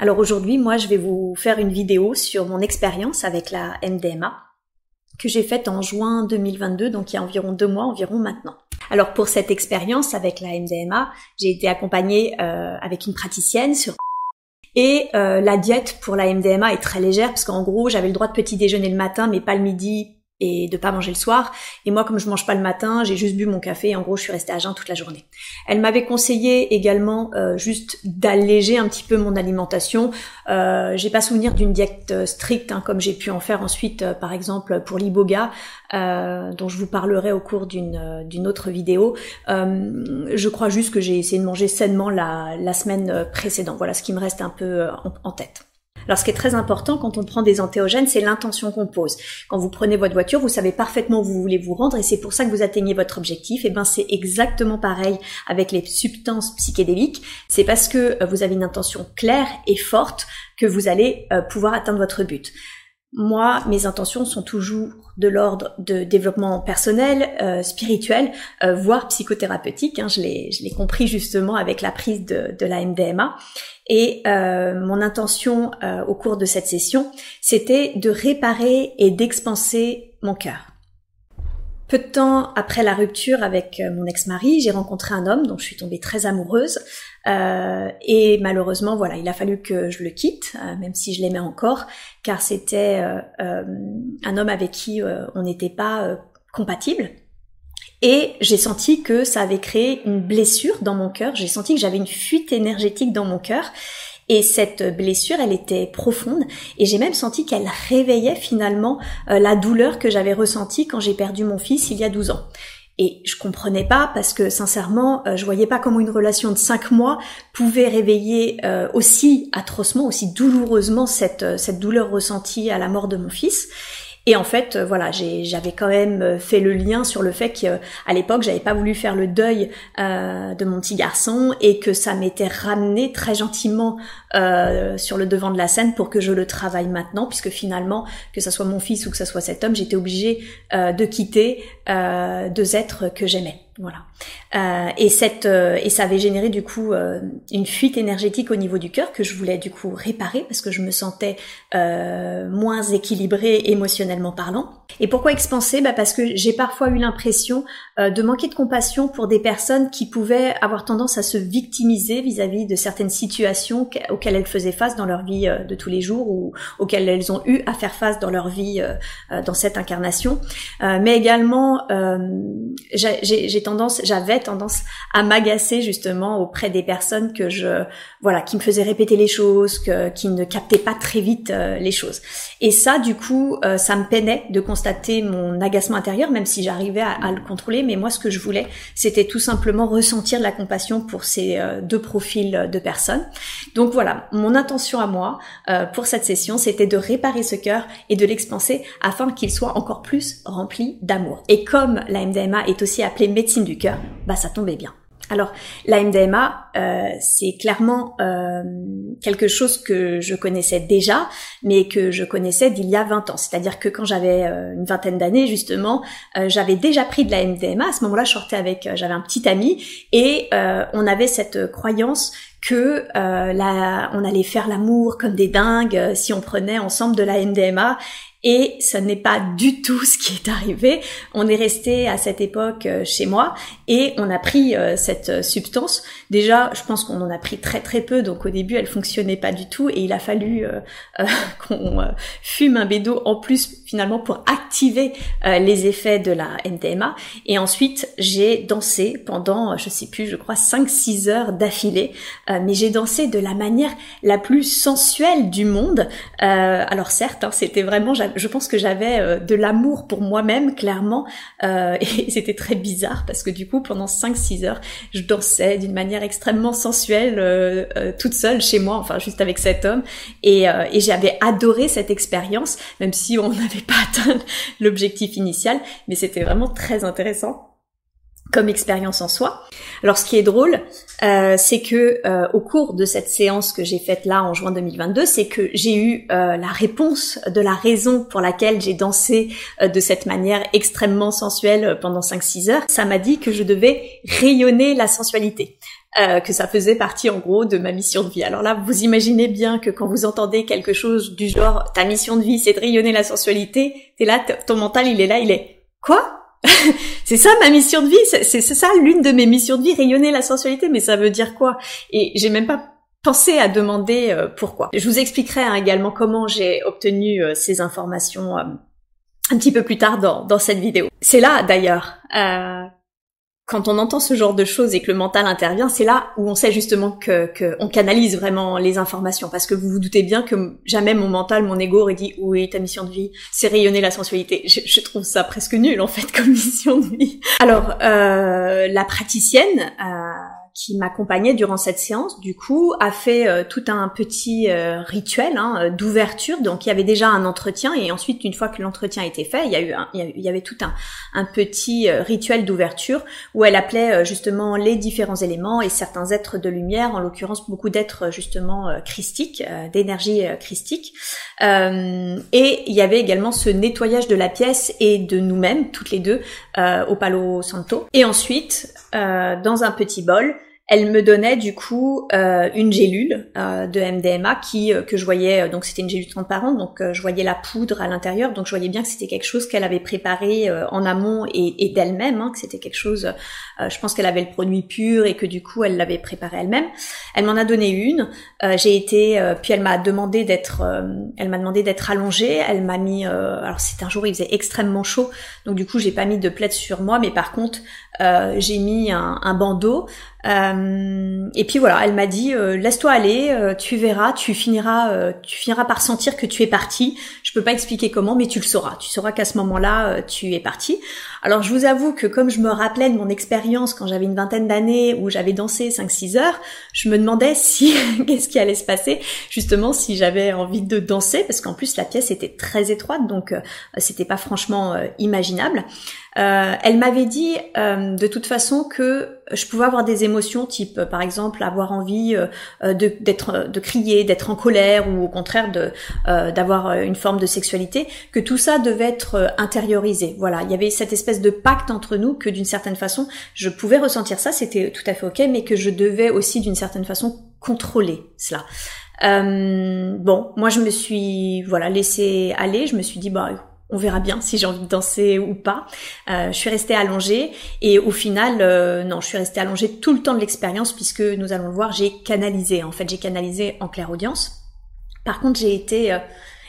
Alors aujourd'hui, moi, je vais vous faire une vidéo sur mon expérience avec la MDMA que j'ai faite en juin 2022, donc il y a environ deux mois environ maintenant. Alors pour cette expérience avec la MDMA, j'ai été accompagnée euh, avec une praticienne sur et euh, la diète pour la MDMA est très légère parce qu'en gros j'avais le droit de petit déjeuner le matin mais pas le midi et de pas manger le soir. Et moi, comme je mange pas le matin, j'ai juste bu mon café. Et en gros, je suis restée à jeun toute la journée. Elle m'avait conseillé également euh, juste d'alléger un petit peu mon alimentation. Euh, j'ai pas souvenir d'une diète euh, stricte, hein, comme j'ai pu en faire ensuite, euh, par exemple pour l'iboga, dont je vous parlerai au cours d'une d'une autre vidéo. je crois juste que j'ai essayé de manger sainement la, la semaine précédente. Voilà ce qui me reste un peu en tête. Alors ce qui est très important quand on prend des antéogènes, c'est l'intention qu'on pose. Quand vous prenez votre voiture, vous savez parfaitement où vous voulez vous rendre et c'est pour ça que vous atteignez votre objectif. Et ben c'est exactement pareil avec les substances psychédéliques. C'est parce que euh, vous avez une intention claire et forte que vous allez euh, pouvoir atteindre votre but. Moi, mes intentions sont toujours de l'ordre de développement personnel, euh, spirituel, euh, voire psychothérapeutique. Hein, je l'ai compris justement avec la prise de, de la MDMA. Et euh, mon intention au cours de cette session, c'était de réparer et d'expanser mon cœur. Peu de temps après la rupture avec mon ex-mari, j'ai rencontré un homme dont je suis tombée très amoureuse. Euh, et malheureusement, voilà, il a fallu que je le quitte, euh, même si je l'aimais encore, car c'était euh, un homme avec qui on n'était pas compatible. Et j'ai senti que ça avait créé une blessure dans mon cœur. J'ai senti que j'avais une fuite énergétique dans mon cœur. Et cette blessure, elle était profonde. Et j'ai même senti qu'elle réveillait finalement la douleur que j'avais ressentie quand j'ai perdu mon fils il y a 12 ans. Et je comprenais pas parce que sincèrement, euh, je voyais pas comment une relation de cinq mois pouvait réveiller euh, aussi atrocement, aussi douloureusement cette, euh, cette douleur ressentie à la mort de mon fils. Et en fait, voilà, j'avais quand même fait le lien sur le fait qu'à l'époque, j'avais pas voulu faire le deuil de mon petit garçon et que ça m'était ramené très gentiment euh, sur le devant de la scène pour que je le travaille maintenant, puisque finalement, que ce soit mon fils ou que ce soit cet homme, j'étais obligée euh, de quitter euh, deux êtres que j'aimais. Voilà. Euh, et cette euh, et ça avait généré du coup euh, une fuite énergétique au niveau du cœur que je voulais du coup réparer parce que je me sentais moins équilibrée émotionnellement parlant. Et pourquoi expanser bah parce que j'ai parfois eu l'impression de manquer de compassion pour des personnes qui pouvaient avoir tendance à se victimiser vis-à-vis de certaines situations auxquelles elles faisaient face dans leur vie de tous les jours ou auxquelles elles ont eu à faire face dans leur vie dans cette incarnation. mais également j'ai tendance, j'avais tendance à m'agacer justement auprès des personnes que je, voilà, qui me faisaient répéter les choses, que, qui ne captaient pas très vite euh, les choses. Et ça, du coup, euh, ça me peinait de constater mon agacement intérieur, même si j'arrivais à, le contrôler. Mais moi, ce que je voulais, c'était tout simplement ressentir de la compassion pour ces euh, deux profils de personnes. Donc voilà, mon intention à moi pour cette session, c'était de réparer ce cœur et de l'expanser afin qu'il soit encore plus rempli d'amour. Et comme la MDMA est aussi appelée médecine du cœur, bah ça tombait bien. Alors la MDMA, euh, c'est clairement euh, quelque chose que je connaissais déjà, mais que je connaissais d'il y a 20 ans. C'est-à-dire que quand j'avais euh, une vingtaine d'années justement, j'avais déjà pris de la MDMA. À ce moment-là, je sortais avec, j'avais un petit ami et on avait cette croyance que là, on allait faire l'amour comme des dingues si on prenait ensemble de la MDMA et ce n'est pas du tout ce qui est arrivé. On est resté à cette époque euh, chez moi et on a pris euh, cette euh, substance. Déjà, je pense qu'on en a pris très très peu, donc au début elle fonctionnait pas du tout et il a fallu qu'on fume un bédo en plus finalement pour activer les effets de la MDMA. Et ensuite j'ai dansé pendant, je sais plus, je crois 5-6 heures d'affilée, mais j'ai dansé de la manière la plus sensuelle du monde. alors certes, hein, c'était vraiment je pense que j'avais euh, de l'amour pour moi-même, clairement, euh, et c'était très bizarre parce que du coup, pendant 5-6 heures, je dansais d'une manière extrêmement sensuelle, euh, toute seule chez moi, enfin juste avec cet homme, et, et j'avais adoré cette expérience, même si on pas atteint l'objectif initial, mais c'était vraiment très intéressant comme expérience en soi. Alors ce qui est drôle, euh, c'est que euh, au cours de cette séance que j'ai faite là en juin 2022, c'est que j'ai eu euh, la réponse de la raison pour laquelle j'ai dansé de cette manière extrêmement sensuelle pendant 5-6 heures. Ça m'a dit que je devais rayonner la sensualité. Euh, que ça faisait partie en gros de ma mission de vie. Alors là, vous imaginez bien que quand vous entendez quelque chose du genre ta mission de vie c'est de rayonner la sensualité, t'es là, ton mental il est là, il est quoi? C'est ça ma mission de vie, c'est ça l'une de mes missions de vie, rayonner la sensualité, mais ça veut dire quoi Et j'ai même pas pensé à demander euh, pourquoi. Je vous expliquerai hein, également comment j'ai obtenu euh, ces informations euh, un petit peu plus tard dans, dans cette vidéo. C'est là d'ailleurs quand on entend ce genre de choses et que le mental intervient, c'est là où on sait justement que, que, on canalise vraiment les informations. Parce que vous vous doutez bien que jamais mon mental, mon ego aurait dit oui, ta mission de vie, c'est rayonner la sensualité. Je, je, trouve ça presque nul en fait comme mission de vie. Alors euh, la praticienne. Euh, qui m'accompagnait durant cette séance, du coup, a fait euh, tout un petit euh, rituel hein, euh, d'ouverture. Donc, il y avait déjà un entretien et ensuite, une fois que l'entretien était fait, il y a eu, il y avait tout un, un petit rituel d'ouverture où elle appelait justement les différents éléments et certains êtres de lumière, en l'occurrence beaucoup d'êtres justement christiques, d'énergie christique. et il y avait également ce nettoyage de la pièce et de nous-mêmes, toutes les deux, au Palo Santo. Et ensuite, dans un petit bol, elle me donnait du coup euh, une gélule euh, de MDMA qui euh, que je voyais donc c'était une gélule transparente donc je voyais la poudre à l'intérieur donc je voyais bien que c'était quelque chose qu'elle avait préparé en amont et, et d'elle-même hein, que c'était quelque chose je pense qu'elle avait le produit pur et que du coup elle l'avait préparé elle-même. Elle m'en a donné une j'ai été puis elle m'a demandé d'être elle m'a demandé d'être allongée elle m'a mis alors c'était un jour il faisait extrêmement chaud donc du coup j'ai pas mis de plaid sur moi mais par contre j'ai mis un, un bandeau euh, et puis voilà, elle m'a dit euh, laisse-toi aller, euh, tu verras, tu finiras, tu finiras par sentir que tu es parti. Je peux pas expliquer comment, mais tu le sauras. Tu sauras qu'à ce moment-là, tu es parti. Alors je vous avoue que comme je me rappelais de mon expérience quand j'avais une vingtaine d'années où j'avais dansé 5-6 heures, je me demandais si qu'est-ce qui allait se passer justement si j'avais envie de danser parce qu'en plus la pièce était très étroite donc c'était pas franchement imaginable. Euh, elle m'avait dit euh, de toute façon que je pouvais avoir des émotions type euh, par exemple avoir envie de d'être de crier, d'être en colère ou au contraire de d'avoir une forme de sexualité, que tout ça devait être intériorisé. Voilà, il y avait cette espèce de pacte entre nous que d'une certaine façon je pouvais ressentir ça, c'était tout à fait ok, mais que je devais aussi d'une certaine façon contrôler cela. bon, moi je me suis voilà laissé aller, je me suis dit bah on verra bien si j'ai envie de danser ou pas. Euh, je suis restée allongée et au final, euh, non, je suis restée allongée tout le temps de l'expérience puisque nous allons le voir, j'ai canalisé. En fait, j'ai canalisé en claire audience. Par contre, j'ai été euh,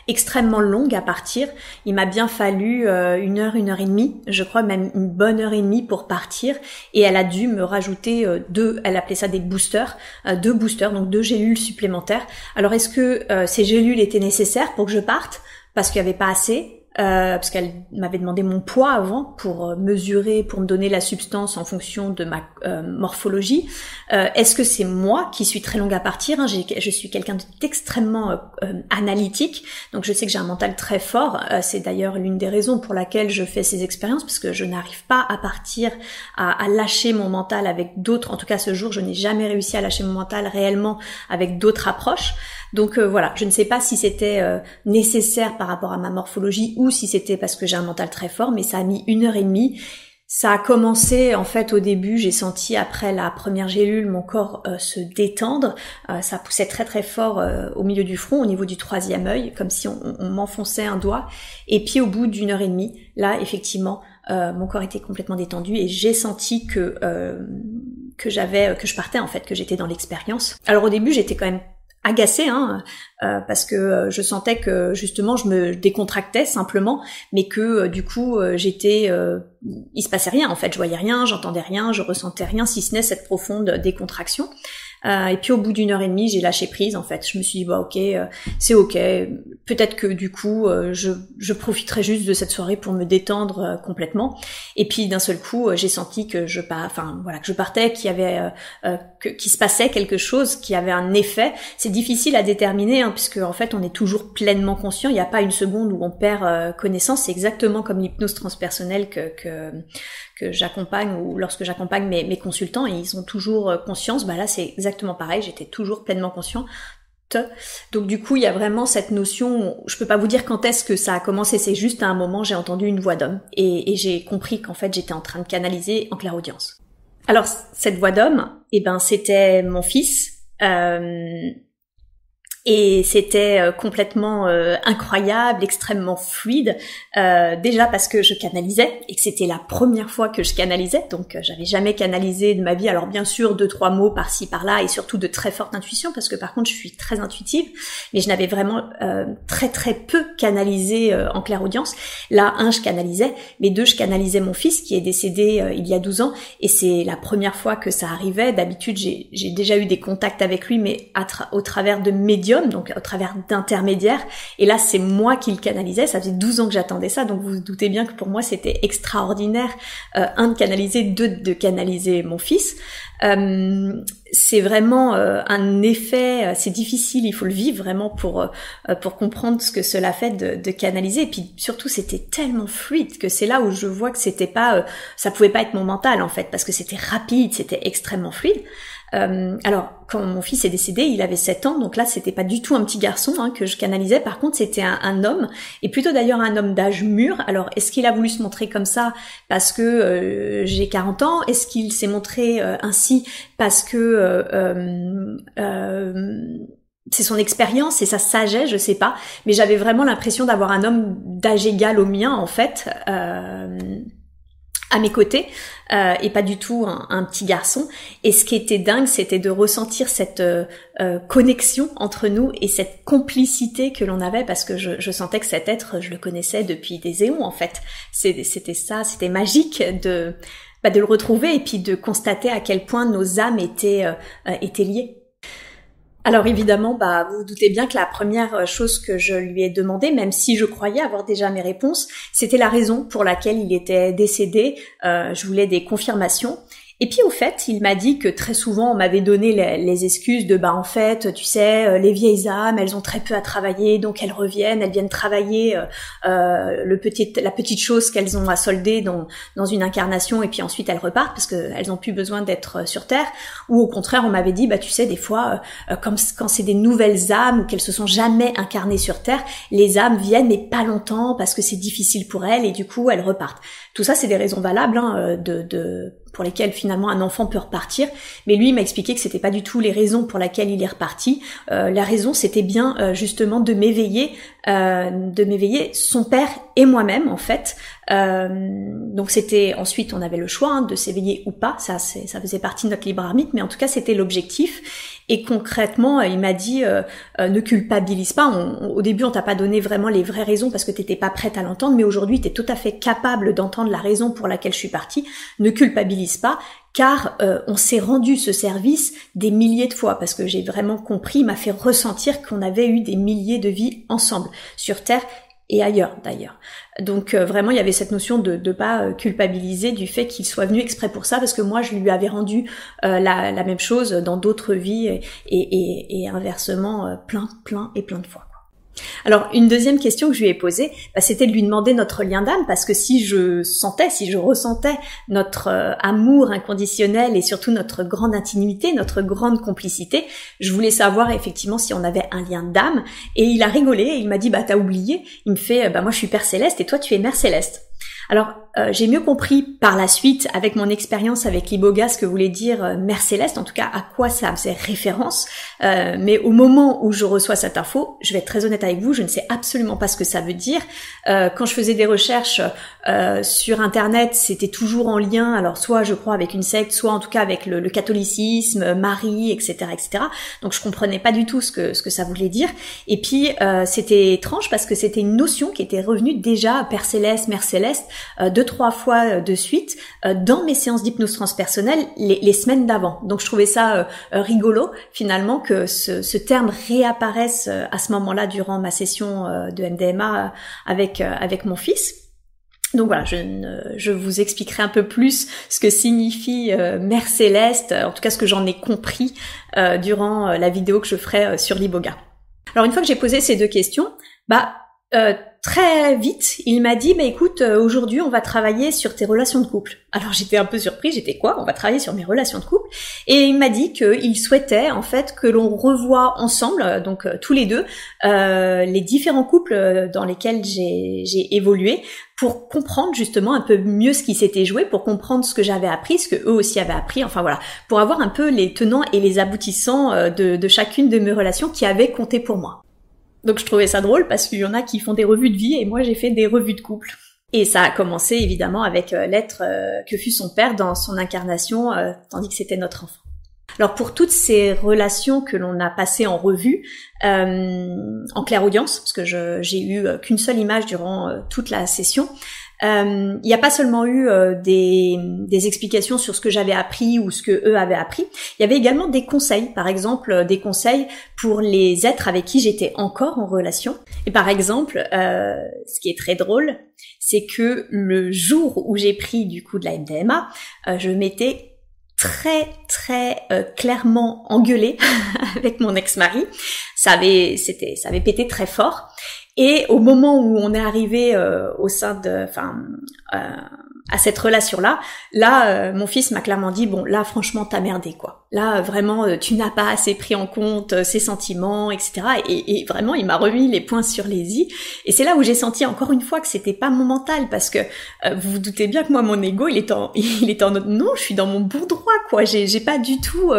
extrêmement longue à partir. Il m'a bien fallu une heure, une heure et demie, je crois même une bonne heure et demie pour partir. Et elle a dû me rajouter deux, elle appelait ça des boosters, deux boosters, donc deux gélules supplémentaires. Alors est-ce que ces gélules étaient nécessaires pour que je parte? Parce qu'il n'y avait pas assez euh, parce qu'elle m'avait demandé mon poids avant pour euh, mesurer, pour me donner la substance en fonction de ma euh, morphologie. Est-ce que c'est moi qui suis très longue à partir hein, Je suis quelqu'un d'extrêmement analytique, donc je sais que j'ai un mental très fort. c'est d'ailleurs l'une des raisons pour laquelle je fais ces expériences, parce que je n'arrive pas à partir, à, à lâcher mon mental avec d'autres. En tout cas, ce jour, je n'ai jamais réussi à lâcher mon mental réellement avec d'autres approches. Donc euh, voilà, je ne sais pas si c'était euh, nécessaire par rapport à ma morphologie ou si c'était parce que j'ai un mental très fort, mais ça a mis une heure et demie. Ça a commencé en fait au début, j'ai senti après la première gélule mon corps euh, se détendre, ça poussait très très fort au milieu du front, au niveau du troisième œil, comme si on, on m'enfonçait un doigt. Et puis au bout d'une heure et demie, là effectivement, mon corps était complètement détendu et j'ai senti que que j'avais que je partais en fait, que j'étais dans l'expérience. Alors au début j'étais quand même agacée hein, euh, parce que euh, je sentais que justement je me décontractais simplement mais que euh, du coup j'étais il se passait rien en fait. Je voyais rien j'entendais rien je ressentais rien si ce n'est cette profonde décontraction euh, et puis au bout d'une heure et demie, j'ai lâché prise en fait. Je me suis dit bah ok, euh, c'est ok. Peut-être que du coup, euh, je, je profiterai juste de cette soirée pour me détendre complètement. Et puis d'un seul coup, j'ai senti que je pas, enfin voilà, que je partais, qu'il y avait, qu'il se passait quelque chose, qui avait un effet. C'est difficile à déterminer hein, puisque en fait, on est toujours pleinement conscient. Il n'y a pas une seconde où on perd connaissance. C'est exactement comme l'hypnose transpersonnelle que, que que j'accompagne ou lorsque j'accompagne mes, consultants et ils ont toujours euh, conscience, bah là c'est exactement pareil, j'étais toujours pleinement conscient. Donc du coup, il y a vraiment cette notion, je peux pas vous dire quand est-ce que ça a commencé, c'est juste à un moment j'ai entendu une voix d'homme et, j'ai compris qu'en fait j'étais en train de canaliser en clair audience. Alors cette voix d'homme, eh ben c'était mon fils. Euh, et c'était euh, complètement euh, incroyable, extrêmement fluide. Euh, déjà parce que je canalisais et que c'était la première fois que je canalisais, donc j'avais jamais canalisé de ma vie. Alors bien sûr deux trois mots par-ci par-là et surtout de très forte intuition parce que par contre je suis très intuitive, mais je n'avais vraiment très très peu canalisé en claire audience. Là un je canalisais, mais deux je canalisais mon fils qui est décédé il y a 12 ans et c'est la première fois que ça arrivait. D'habitude j'ai déjà eu des contacts avec lui, mais au travers de médias donc au travers d'intermédiaires. Et là, c'est moi qui le canalisais. Ça faisait 12 ans que j'attendais ça, donc vous vous doutez bien que pour moi, c'était extraordinaire, euh, un, de canaliser, deux, de canaliser mon fils. Euh, c'est vraiment euh, un effet, c'est difficile, il faut le vivre vraiment pour pour comprendre ce que cela fait de, de canaliser. Et puis surtout, c'était tellement fluide que c'est là où je vois que c'était pas, ça pouvait pas être mon mental en fait, parce que c'était rapide, c'était extrêmement fluide. Euh, alors, quand mon fils est décédé, il avait 7 ans, donc là, c'était pas du tout un petit garçon hein, que je canalisais. Par contre, c'était un, homme, et plutôt d'ailleurs un homme d'âge mûr. Alors, est-ce qu'il a voulu se montrer comme ça parce que euh, j'ai 40 ans? Est-ce qu'il s'est montré euh, ainsi parce que c'est son expérience et sa sagesse, je sais pas. Mais j'avais vraiment l'impression d'avoir un homme d'âge égal au mien, en fait à mes côtés euh, et pas du tout un, petit garçon. Et ce qui était dingue, c'était de ressentir cette euh, euh, connexion entre nous et cette complicité que l'on avait parce que je, sentais que cet être, je le connaissais depuis des éons en fait. C'était ça, c'était magique de bah, de le retrouver et puis de constater à quel point nos âmes étaient étaient liées. Alors évidemment, bah, vous vous doutez bien que la première euh, chose que je lui ai demandé, même si je croyais avoir déjà mes réponses, c'était la raison pour laquelle il était décédé. Euh, je voulais des confirmations. Et puis au fait, il m'a dit que très souvent on m'avait donné les, excuses de bah en fait, tu sais, euh, les vieilles âmes, elles ont très peu à travailler, donc elles reviennent, elles viennent travailler euh, euh, le petit, la petite chose qu'elles ont à solder dans, dans une incarnation et puis ensuite elles repartent parce qu'elles ont plus besoin d'être sur terre. Ou au contraire, on m'avait dit bah tu sais des fois comme quand c'est des nouvelles âmes ou qu'elles se sont jamais incarnées sur terre, les âmes viennent mais pas longtemps parce que c'est difficile pour elles et du coup elles repartent. Tout ça c'est des raisons valables hein, de, de pour lesquels finalement un enfant peut repartir. Mais lui m'a expliqué que c'était pas du tout les raisons pour lesquelles il est reparti. Euh, la raison c'était bien euh, justement de m'éveiller, euh, de m'éveiller son père et moi-même en fait. Donc c'était ensuite on avait le choix hein, de s'éveiller ou pas. Ça ça faisait partie de notre libre arbitre, mais en tout cas c'était l'objectif. Et concrètement, il m'a dit ne culpabilise pas. au début, on t'a pas donné vraiment les vraies raisons parce que t'étais pas prête à l'entendre, mais aujourd'hui, tu es tout à fait capable d'entendre la raison pour laquelle je suis partie. Ne culpabilise pas, car euh, on s'est rendu ce service des milliers de fois, parce que j'ai vraiment compris, m'a fait ressentir qu'on avait eu des milliers de vies ensemble, sur Terre et ailleurs d'ailleurs. Donc euh, vraiment il y avait cette notion de ne pas euh, culpabiliser du fait qu'il soit venu exprès pour ça parce que moi je lui avais rendu la, même chose dans d'autres vies et inversement plein plein et plein de fois. Alors une deuxième question que je lui ai posée, bah, c'était de lui demander notre lien d'âme, parce que si je sentais, si je ressentais notre euh, amour inconditionnel et surtout notre grande intimité, notre grande complicité, je voulais savoir effectivement si on avait un lien d'âme. Et il a rigolé et il m'a dit bah t'as oublié. Il me fait bah moi je suis Père Céleste et toi tu es Mère Céleste. Alors, euh, j'ai mieux compris par la suite, avec mon expérience avec l'iboga, ce que voulait dire euh, Mère Céleste, en tout cas à quoi ça faisait référence. Euh, mais au moment où je reçois cette info, je vais être très honnête avec vous, je ne sais absolument pas ce que ça veut dire. quand je faisais des recherches sur Internet, c'était toujours en lien, alors soit je crois avec une secte, soit en tout cas avec le, catholicisme, Marie, etc., etc. Donc je comprenais pas du tout ce que ce que ça voulait dire. Et puis c'était étrange parce que c'était une notion qui était revenue déjà Père Céleste, Mère Céleste euh, deux trois fois euh, de suite euh, dans mes séances d'hypnose transpersonnelle les, semaines d'avant. Donc je trouvais ça rigolo finalement que ce, terme réapparaisse à ce moment-là durant ma session de MDMA avec avec mon fils. Donc voilà, je, je, vous expliquerai un peu plus ce que signifie Mère Céleste, en tout cas ce que j'en ai compris durant la vidéo que je ferai sur l'Iboga. Alors une fois que j'ai posé ces deux questions, bah très vite, il m'a dit, bah écoute, euh, aujourd'hui on va travailler sur tes relations de couple. Alors j'étais un peu surprise, j'étais quoi? On va travailler sur mes relations de couple. Et il m'a dit qu'il souhaitait en fait que l'on revoie ensemble, euh, donc tous les deux, les différents couples dans lesquels j'ai évolué pour comprendre justement un peu mieux ce qui s'était joué, pour comprendre ce que j'avais appris, ce que eux aussi avaient appris, enfin voilà, pour avoir un peu les tenants et les aboutissants de, de chacune de mes relations qui avaient compté pour moi. Donc je trouvais ça drôle parce qu'il y en a qui font des revues de vie et moi j'ai fait des revues de couple. Et ça a commencé évidemment avec euh, l'être euh, que fut son père dans son incarnation, euh, tandis que c'était notre enfant. Alors pour toutes ces relations que l'on a passées en revue, en claire audience, parce que j'ai eu qu'une seule image durant toute la session, il n'y a pas seulement eu des, des, explications sur ce que j'avais appris ou ce que eux avaient appris, il y avait également des conseils, par exemple des conseils pour les êtres avec qui j'étais encore en relation. Et par exemple, euh, ce qui est très drôle, c'est que le jour où j'ai pris du coup de la MDMA, euh, je m'étais très très euh, clairement engueulée avec mon ex-mari. Ça avait c'était ça avait pété très fort. Et au moment où on est arrivé au sein de, enfin, à cette relation-là, là, euh, mon fils m'a clairement dit bon, là, franchement, t'as merdé quoi. Là, vraiment, euh, tu n'as pas assez pris en compte euh, ses sentiments, etc. Et, vraiment, il m'a remis les points sur les i. Et c'est là où j'ai senti encore une fois que c'était pas mon mental, parce que vous vous doutez bien que moi, mon ego, il est en, il est en non, je suis dans mon bon droit quoi. J'ai, j'ai pas du tout,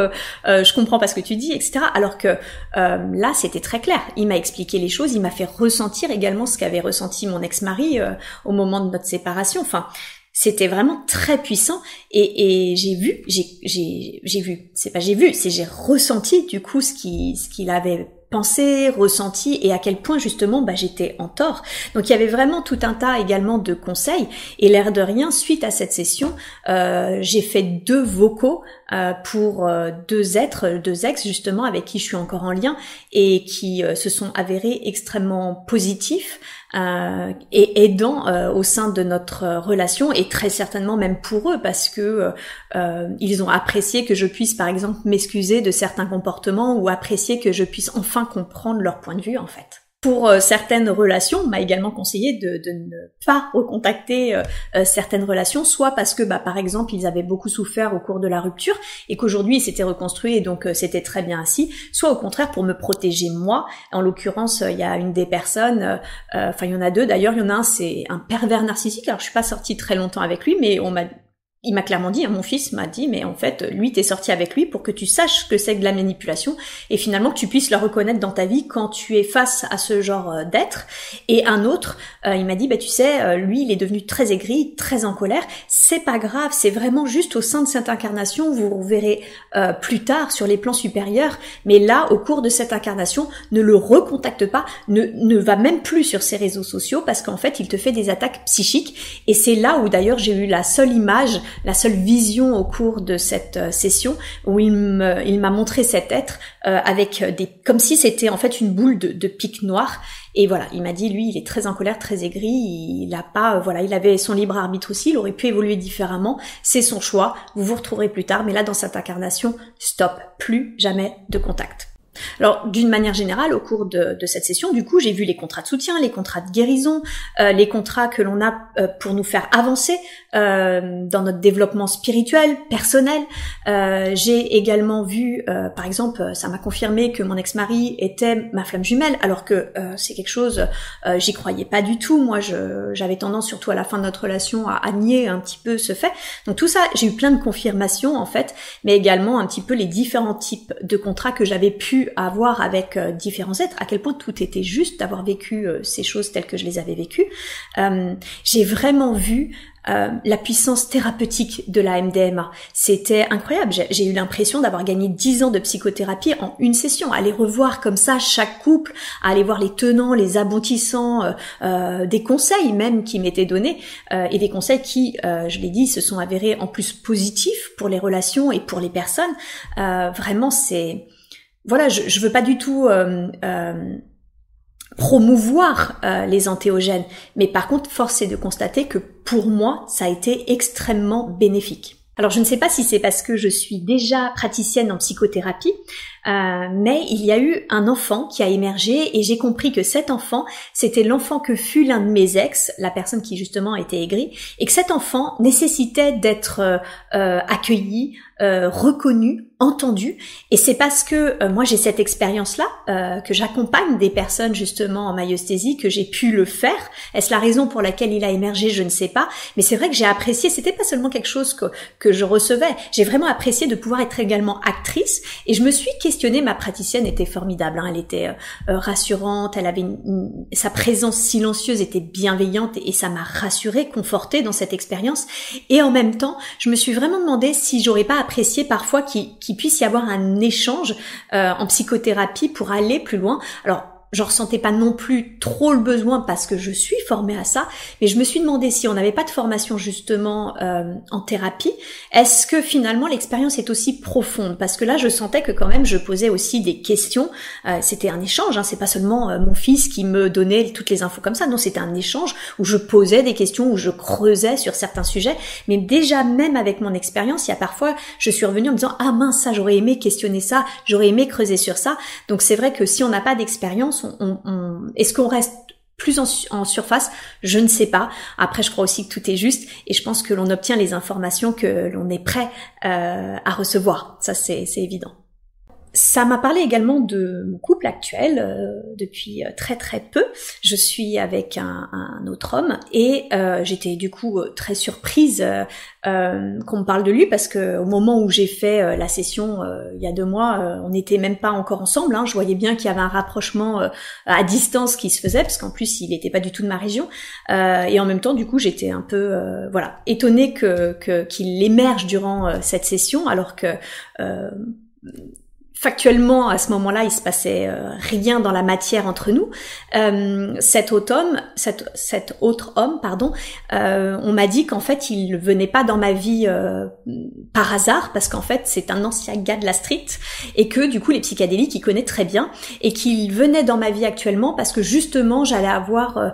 je comprends pas ce que tu dis, etc. Alors que là, c'était très clair. Il m'a expliqué les choses, il m'a fait ressentir également ce qu'avait ressenti mon ex-mari au moment de notre séparation. Enfin, c'était vraiment très puissant et, j'ai vu, j'ai vu, c'est pas j'ai vu, c'est j'ai ressenti du coup ce qui ce qu'il avait pensé, ressenti et à quel point justement bah, j'étais en tort. Donc il y avait vraiment tout un tas également de conseils et l'air de rien, suite à cette session, euh, j'ai fait deux vocaux euh, pour euh, deux êtres, deux ex justement avec qui je suis encore en lien et qui se sont avérés extrêmement positifs. Euh, et aidant euh, au sein de notre relation et très certainement même pour eux parce que euh, ils ont apprécié que je puisse par exemple m'excuser de certains comportements ou apprécier que je puisse enfin comprendre leur point de vue en fait pour euh, certaines relations, on m'a également conseillé de, de, ne pas recontacter euh, euh, certaines relations, soit parce que, bah, par exemple, ils avaient beaucoup souffert au cours de la rupture et qu'aujourd'hui ils s'étaient reconstruits et donc c'était très bien ainsi, soit au contraire pour me protéger moi. En l'occurrence, il y a une des personnes, enfin il y en a deux d'ailleurs, il y en a un c'est un pervers narcissique. Alors je suis pas sortie très longtemps avec lui, mais on m'a il m'a clairement dit, hein, mon fils m'a dit, mais en fait, lui, t'es sorti avec lui pour que tu saches que c'est de la manipulation et finalement que tu puisses le reconnaître dans ta vie quand tu es face à ce genre euh, d'être. Et un autre, euh, il m'a dit, bah tu sais, euh, lui, il est devenu très aigri, très en colère. C'est pas grave, c'est vraiment juste au sein de cette incarnation, vous verrez plus tard sur les plans supérieurs. Mais là, au cours de cette incarnation, ne le recontacte pas, ne ne va même plus sur ses réseaux sociaux parce qu'en fait, il te fait des attaques psychiques. Et c'est là où d'ailleurs j'ai eu la seule image la seule vision au cours de cette euh, session où il m'a montré cet être euh, avec des, comme si c'était en fait une boule de, de pique noire. Et voilà, il m'a dit, lui, il est très en colère, très aigri, il a pas, euh, voilà, il avait son libre arbitre aussi, il aurait pu évoluer différemment, c'est son choix, vous vous retrouverez plus tard, mais là, dans cette incarnation, stop, plus jamais de contact. Alors, d'une manière générale, au cours de, cette session, du coup, j'ai vu les contrats de soutien, les contrats de guérison, euh, les contrats que l'on a euh, pour nous faire avancer euh, dans notre développement spirituel, personnel. j'ai également vu, par exemple, ça m'a confirmé que mon ex-mari était ma flamme jumelle, alors que c'est quelque chose, j'y croyais pas du tout. Moi, j'avais tendance, surtout à la fin de notre relation, à, à nier un petit peu ce fait. Donc tout ça, j'ai eu plein de confirmations en fait, mais également un petit peu les différents types de contrats que j'avais pu à voir avec euh, différents êtres, à quel point tout était juste d'avoir vécu euh, ces choses telles que je les avais vécues. Euh, j'ai vraiment vu la puissance thérapeutique de la MDMA. C'était incroyable. J'ai eu l'impression d'avoir gagné 10 ans de psychothérapie en une session. aller revoir comme ça chaque couple, aller voir les tenants, les aboutissants, des conseils même qui m'étaient donnés et des conseils qui, je l'ai dit, se sont avérés en plus positifs pour les relations et pour les personnes. vraiment, c'est voilà, je, je veux pas du tout euh, euh, promouvoir euh, les antéogènes, mais par contre, force est de constater que pour moi, ça a été extrêmement bénéfique. Alors je ne sais pas si c'est parce que je suis déjà praticienne en psychothérapie, Euh, mais il y a eu un enfant qui a émergé et j'ai compris que cet enfant, c'était l'enfant que fut l'un de mes ex, la personne qui justement était aigrie, et que cet enfant nécessitait d'être euh, accueilli, euh, reconnu, entendu. Et c'est parce que euh, moi j'ai cette expérience-là, euh, que j'accompagne des personnes justement en maïosthésie, que j'ai pu le faire. Est-ce la raison pour laquelle il a émergé? Je ne sais pas. Mais c'est vrai que j'ai apprécié, c'était pas seulement quelque chose que, que je recevais, j'ai vraiment apprécié de pouvoir être également actrice. Et je me suis ma praticienne était formidable, hein. elle était rassurante, elle avait sa présence silencieuse était bienveillante et ça m'a rassurée, confortée dans cette expérience. Et en même temps, je me suis vraiment demandé si j'aurais pas apprécié parfois qu'il puisse y avoir un échange euh, en psychothérapie pour aller plus loin. Alors je ressentais pas non plus trop le besoin parce que je suis formée à ça, mais je me suis demandé si on n'avait pas de formation justement euh, en thérapie, est-ce que finalement l'expérience est aussi profonde? Parce que là, je sentais que quand même je posais aussi des questions. Euh, c'était un échange, hein, c'est pas seulement euh, mon fils qui me donnait toutes les infos comme ça. Non, c'était un échange où je posais des questions, où je creusais sur certains sujets. Mais déjà même avec mon expérience, il y a parfois, je suis revenue en me disant ah mince, ça j'aurais aimé questionner ça, j'aurais aimé creuser sur ça. Donc c'est vrai que si on n'a pas d'expérience est-ce qu'on reste plus en, surface? Je ne sais pas. Après, je crois aussi que tout est juste et je pense que l'on obtient les informations que l'on est prêt euh, à recevoir. Ça, c'est évident. Ça m'a parlé également de mon couple actuel euh, depuis euh, très très peu. Je suis avec un, autre homme et euh, j'étais du coup très surprise qu'on me parle de lui parce que au moment où j'ai fait la session il y a deux mois, on n'était même pas encore ensemble. Hein. Je voyais bien qu'il y avait un rapprochement à distance qui se faisait parce qu'en plus il n'était pas du tout de ma région et en même temps du coup j'étais un peu voilà étonnée que qu'il émerge durant cette session alors que factuellement à ce moment-là il se passait euh, rien dans la matière entre nous. Euh, cet autre homme cet, cet autre homme pardon euh, on m'a dit qu'en fait il venait pas dans ma vie euh, par hasard parce qu'en fait c'est un ancien gars de la street et que du coup les psychédéliques il connaît très bien et qu'il venait dans ma vie actuellement parce que justement j'allais avoir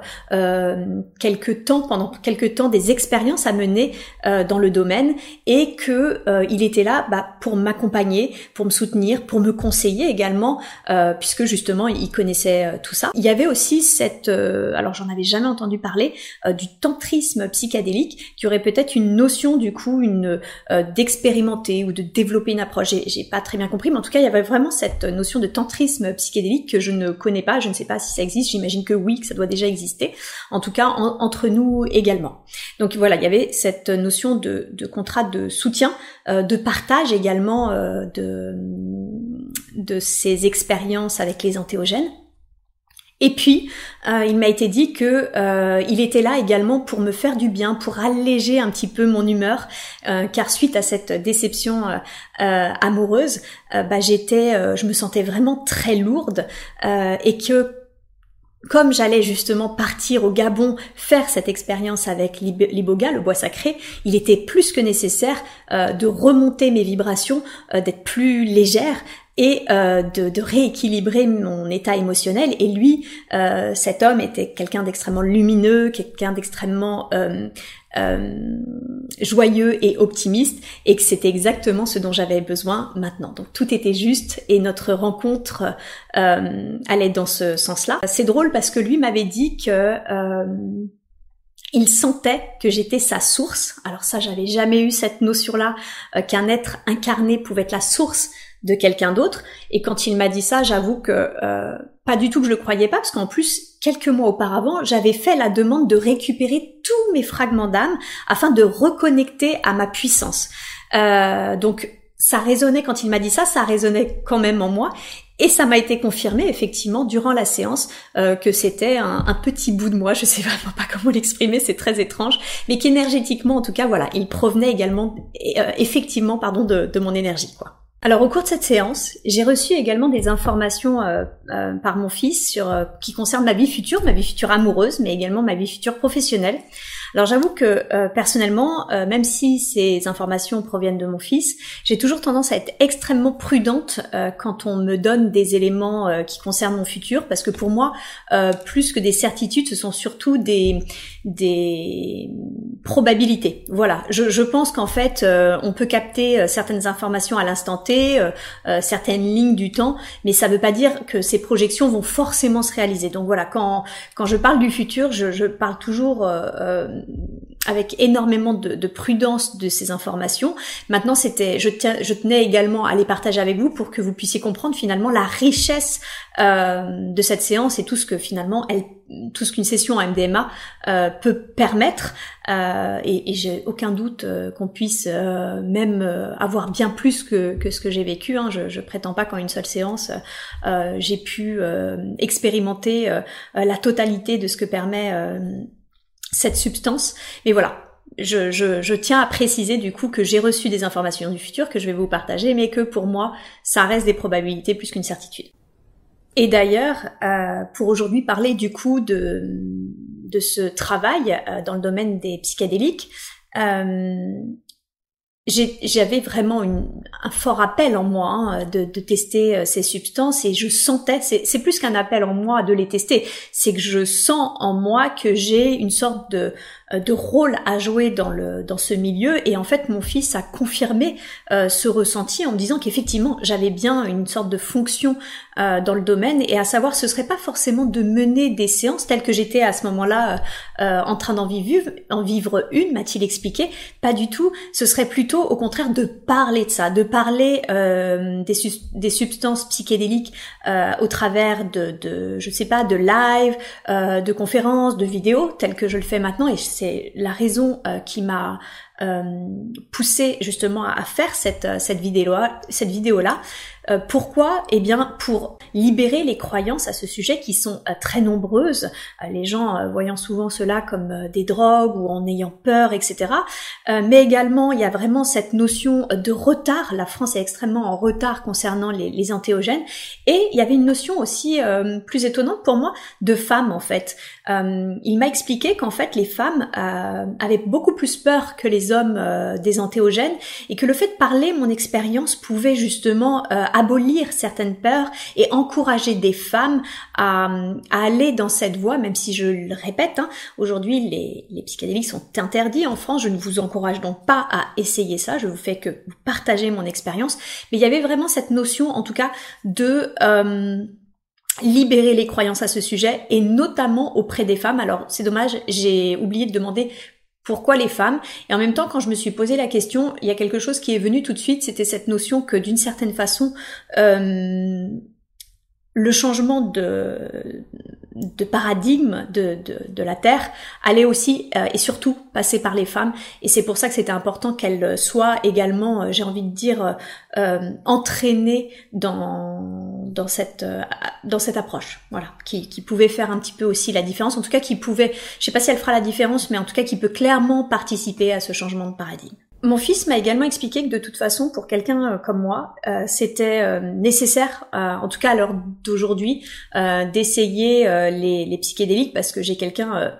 quelques temps pendant quelques temps des expériences à mener dans le domaine et que il était là bah, pour m'accompagner pour me soutenir pour me conseiller également, euh, puisque justement il connaissait euh, tout ça. Il y avait aussi cette, euh, alors j'en avais jamais entendu parler, du tantrisme psychédélique, qui aurait peut-être une notion du coup, une d'expérimenter ou de développer une approche. J'ai pas très bien compris, mais en tout cas il y avait vraiment cette notion de tantrisme psychédélique que je ne connais pas. Je ne sais pas si ça existe. J'imagine que oui, que ça doit déjà exister. En tout cas entre nous également. Donc voilà, il y avait cette notion de, de contrat de soutien, de partage également de de ses expériences avec les antéogènes. Et puis, euh, il m'a été dit que euh, il était là également pour me faire du bien, pour alléger un petit peu mon humeur, euh, car suite à cette déception amoureuse, bah, j'étais, je me sentais vraiment très lourde et que comme j'allais justement partir au Gabon faire cette expérience avec l'iboga, le bois sacré, il était plus que nécessaire de remonter mes vibrations, d'être plus légère, et euh, de, rééquilibrer mon état émotionnel. Et lui, euh, cet homme était quelqu'un d'extrêmement lumineux, quelqu'un d'extrêmement euh, joyeux et optimiste, et que c'était exactement ce dont j'avais besoin maintenant. Donc tout était juste et notre rencontre allait dans ce sens-là. C'est drôle parce que lui m'avait dit que il sentait que j'étais sa source. Alors ça, j'avais jamais eu cette notion-là qu'un être incarné pouvait être la source de quelqu'un d'autre. Et quand il m'a dit ça, j'avoue que euh, pas du tout que je le croyais pas, parce qu'en plus, quelques mois auparavant, j'avais fait la demande de récupérer tous mes fragments d'âme afin de reconnecter à ma puissance. Euh, donc ça résonnait quand il m'a dit ça, ça résonnait quand même en moi. Et ça m'a été confirmé effectivement durant la séance euh, que c'était un, petit bout de moi, je sais vraiment pas comment l'exprimer, c'est très étrange, mais qu'énergétiquement en tout cas voilà, il provenait également effectivement pardon de mon énergie quoi. Alors au cours de cette séance, j'ai reçu également des informations euh, euh, par mon fils sur euh, qui concernent ma vie future, ma vie future amoureuse, mais également ma vie future professionnelle. Alors j'avoue que euh, personnellement, euh, même si ces informations proviennent de mon fils, j'ai toujours tendance à être extrêmement prudente euh, quand on me donne des éléments qui concernent mon futur, parce que pour moi, plus que des certitudes, ce sont surtout des des probabilités. Voilà, je, je pense qu'en fait, on peut capter certaines informations à l'instant T, certaines lignes du temps, mais ça ne veut pas dire que ces projections vont forcément se réaliser. Donc voilà, quand quand je parle du futur, je, je parle toujours euh, avec énormément de, prudence de ces informations. Maintenant, c'était, je, je tenais également à les partager avec vous pour que vous puissiez comprendre finalement la richesse euh, de cette séance et tout ce que finalement tout ce qu'une session en MDMA euh, peut permettre. et, et j'ai aucun doute qu'on puisse même avoir bien plus que, ce que j'ai vécu. Hein. Je, je prétends pas qu'en une seule séance j'ai pu expérimenter la totalité de ce que permet cette substance. Mais voilà, je, je, je, tiens à préciser du coup que j'ai reçu des informations du futur que je vais vous partager, mais que pour moi, ça reste des probabilités plus qu'une certitude. Et d'ailleurs, euh, pour aujourd'hui parler du coup de, de ce travail euh, dans le domaine des psychédéliques, euh, j'avais vraiment une, un fort appel en moi hein, de, de, tester euh, ces substances et je sentais, c'est plus qu'un appel en moi de les tester, c'est que je sens en moi que j'ai une sorte de de rôle à jouer dans le dans ce milieu. Et en fait mon fils a confirmé euh, ce ressenti en me disant qu'effectivement j'avais bien une sorte de fonction euh, dans le domaine. Et à savoir ce serait pas forcément de mener des séances telles que j'étais à ce moment-là en train d'en vivre en vivre une m'a-t-il expliqué. Pas du tout. Ce serait plutôt au contraire de parler de ça de parler des, des substances psychédéliques au travers de, de je sais pas de live de conférences de vidéos telles que je le fais maintenant c'est la raison euh, qui m'a poussé justement à, faire cette, euh, cette vidéo cette vidéo là euh, pourquoi? Eh bien, pour libérer les croyances à ce sujet qui sont euh, très nombreuses, euh, les gens voyant souvent cela comme des drogues ou en ayant peur, etc. mais également, il y a vraiment cette notion de retard. La France est extrêmement en retard concernant les, les antéogènes. Et il y avait une notion aussi plus étonnante pour moi de femmes, en fait. il m'a expliqué qu'en fait, les femmes avaient beaucoup plus peur que les hommes des antéogènes et que le fait de parler mon expérience pouvait justement abolir certaines peurs et encourager des femmes à, aller dans cette voie, même si je le répète, hein, aujourd'hui les, les psychédéliques sont interdits en France, je ne vous encourage donc pas à essayer ça, je vous fais que partager mon expérience, mais il y avait vraiment cette notion en tout cas de... Euh, libérer les croyances à ce sujet et notamment auprès des femmes. Alors c'est dommage, j'ai oublié de demander pourquoi les femmes. Et en même temps, quand je me suis posé la question, il y a quelque chose qui est venu tout de suite, c'était cette notion que d'une certaine façon, euh, le changement de, de paradigme de, de, la Terre allait aussi euh, et surtout passer par les femmes. Et c'est pour ça que c'était important qu'elles soient également, euh, j'ai envie de dire, entraînées dans dans cette euh, dans cette approche, voilà, qui, qui pouvait faire un petit peu aussi la différence. En tout cas, qui pouvait, je sais pas si elle fera la différence, mais en tout cas, qui peut clairement participer à ce changement de paradigme. Mon fils m'a également expliqué que de toute façon, pour quelqu'un euh, comme moi, euh, c'était nécessaire, en tout cas à l'heure d'aujourd'hui, d'essayer les, les, psychédéliques parce que j'ai quelqu'un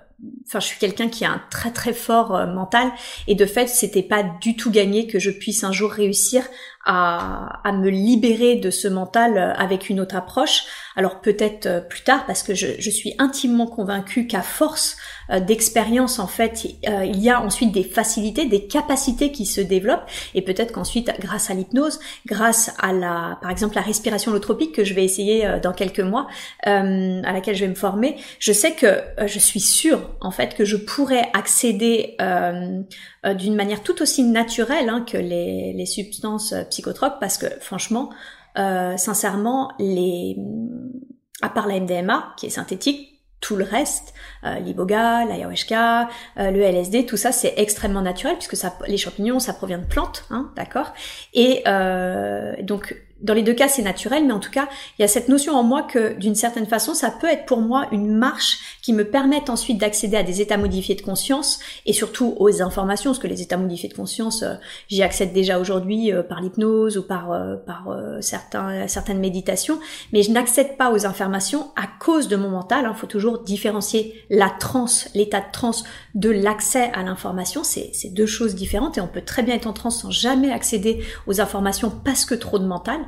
enfin je suis quelqu'un qui a un très très fort mental et de fait c'était pas du tout gagné que je puisse un jour réussir à, à, me libérer de ce mental euh, avec une autre approche. Alors peut-être euh, plus tard, parce que je, suis intimement convaincue qu'à force euh, d'expérience, en fait, il y a ensuite des facilités, des capacités qui se développent, et peut-être qu'ensuite, grâce à l'hypnose, grâce à la, par exemple, la respiration holotropique que je vais essayer dans quelques mois, euh, à laquelle je vais me former, je sais que je suis sûre, en fait, que je pourrais accéder euh, d'une manière tout aussi naturelle hein, que les, les substances psychotropes parce que franchement, euh, sincèrement, les, à part la MDMA qui est synthétique, tout le reste, euh, l'iboga, l'ayahuasca, euh, le LSD, tout ça c'est extrêmement naturel puisque ça, les champignons ça provient de plantes, hein, d'accord? Et euh, donc dans les deux cas, c'est naturel, mais en tout cas, il y a cette notion en moi que, d'une certaine façon, ça peut être pour moi une marche qui me permette ensuite d'accéder à des états modifiés de conscience et surtout aux informations, parce que les états modifiés de conscience, euh, j'y accède déjà aujourd'hui euh, par l'hypnose ou par, euh, par certains, certaines méditations, mais je n'accède pas aux informations à cause de mon mental. Il faut toujours différencier la transe, l'état de transe, de l'accès à l'information. C'est deux choses différentes et on peut très bien être en transe sans jamais accéder aux informations parce que trop de mental.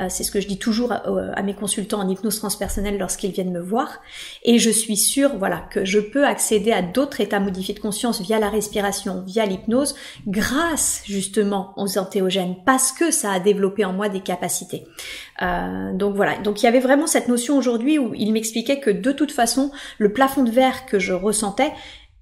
Euh, c'est ce que je dis toujours à, mes consultants en hypnose transpersonnelle lorsqu'ils viennent me voir. Et je suis sûre, voilà, que je peux accéder à d'autres états modifiés de conscience via la respiration, via l'hypnose, grâce justement aux antéogènes, parce que ça a développé en moi des capacités. Euh, donc voilà. Donc il y avait vraiment cette notion aujourd'hui où il m'expliquait que de toute façon, le plafond de verre que je ressentais,